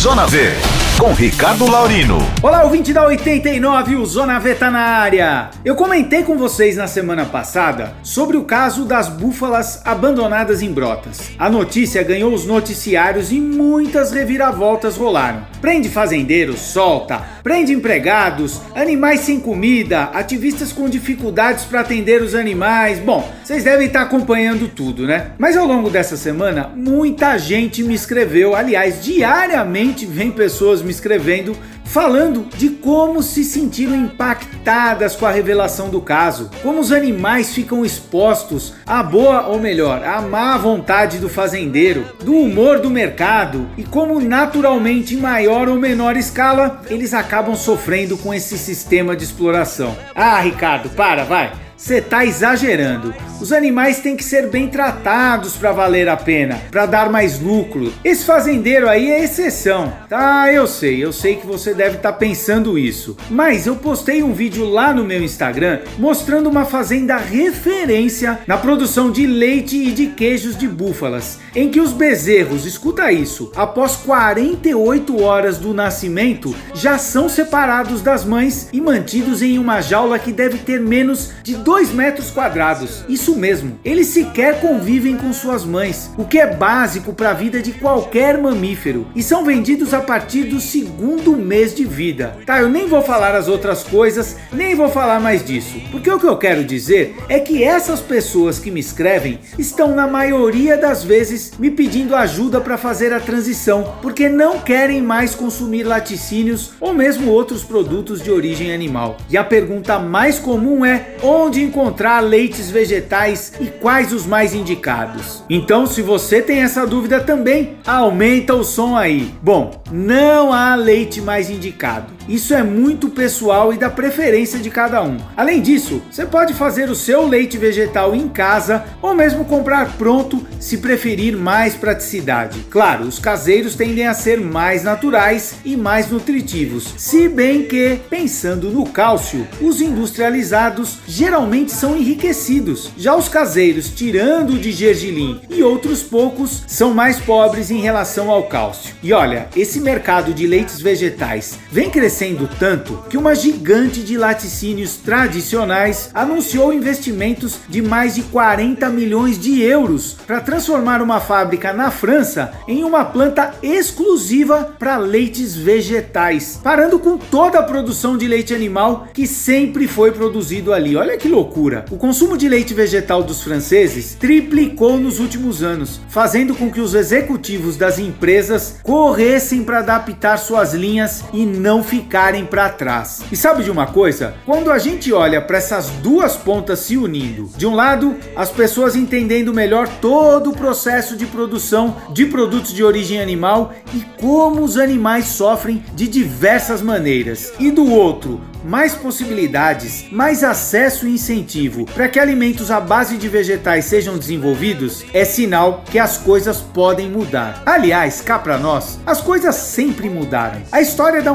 Zona V com Ricardo Laurino. Olá, ouvinte da 89, o Zona V tá na área. Eu comentei com vocês na semana passada sobre o caso das búfalas abandonadas em brotas. A notícia ganhou os noticiários e muitas reviravoltas rolaram. Prende fazendeiros, solta, prende empregados, animais sem comida, ativistas com dificuldades para atender os animais. Bom, vocês devem estar acompanhando tudo, né? Mas ao longo dessa semana, muita gente me escreveu, aliás, diariamente vem pessoas me escrevendo falando de como se sentiram impactadas com a revelação do caso, como os animais ficam expostos à boa ou melhor, à má vontade do fazendeiro, do humor do mercado e como naturalmente em maior ou menor escala eles acabam sofrendo com esse sistema de exploração. Ah, Ricardo, para, vai. Você tá exagerando. Os animais têm que ser bem tratados para valer a pena, para dar mais lucro. Esse fazendeiro aí é exceção. Tá, eu sei, eu sei que você deve estar tá pensando isso. Mas eu postei um vídeo lá no meu Instagram mostrando uma fazenda referência na produção de leite e de queijos de búfalas, em que os bezerros, escuta isso, após 48 horas do nascimento, já são separados das mães e mantidos em uma jaula que deve ter menos de 2 metros quadrados. Isso mesmo, eles sequer convivem com suas mães, o que é básico para a vida de qualquer mamífero, e são vendidos a partir do segundo mês de vida. Tá, eu nem vou falar as outras coisas, nem vou falar mais disso, porque o que eu quero dizer é que essas pessoas que me escrevem estão na maioria das vezes me pedindo ajuda para fazer a transição, porque não querem mais consumir laticínios ou mesmo outros produtos de origem animal. E a pergunta mais comum é onde encontrar leites vegetais e quais os mais indicados. Então, se você tem essa dúvida também, aumenta o som aí. Bom, não há leite mais indicado. Isso é muito pessoal e da preferência de cada um. Além disso, você pode fazer o seu leite vegetal em casa ou mesmo comprar pronto se preferir mais praticidade. Claro, os caseiros tendem a ser mais naturais e mais nutritivos, se bem que, pensando no cálcio, os industrializados geralmente são enriquecidos. Já os caseiros, tirando o de gergelim e outros poucos, são mais pobres em relação ao cálcio. E olha, esse mercado de leites vegetais vem crescendo crescendo tanto que uma gigante de laticínios tradicionais anunciou investimentos de mais de 40 milhões de euros para transformar uma fábrica na França em uma planta exclusiva para leites vegetais, parando com toda a produção de leite animal que sempre foi produzido ali. Olha que loucura! O consumo de leite vegetal dos franceses triplicou nos últimos anos, fazendo com que os executivos das empresas corressem para adaptar suas linhas e não ficassem ficarem para trás. E sabe de uma coisa? Quando a gente olha para essas duas pontas se unindo, de um lado, as pessoas entendendo melhor todo o processo de produção de produtos de origem animal e como os animais sofrem de diversas maneiras, e do outro, mais possibilidades, mais acesso e incentivo para que alimentos à base de vegetais sejam desenvolvidos, é sinal que as coisas podem mudar. Aliás, cá para nós, as coisas sempre mudaram. A história da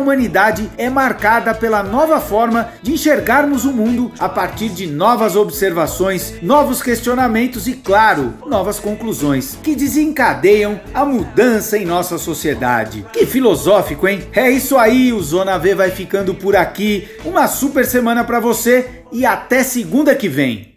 é marcada pela nova forma de enxergarmos o mundo a partir de novas observações, novos questionamentos e, claro, novas conclusões que desencadeiam a mudança em nossa sociedade. Que filosófico, hein? É isso aí, o Zona V vai ficando por aqui. Uma super semana para você e até segunda que vem.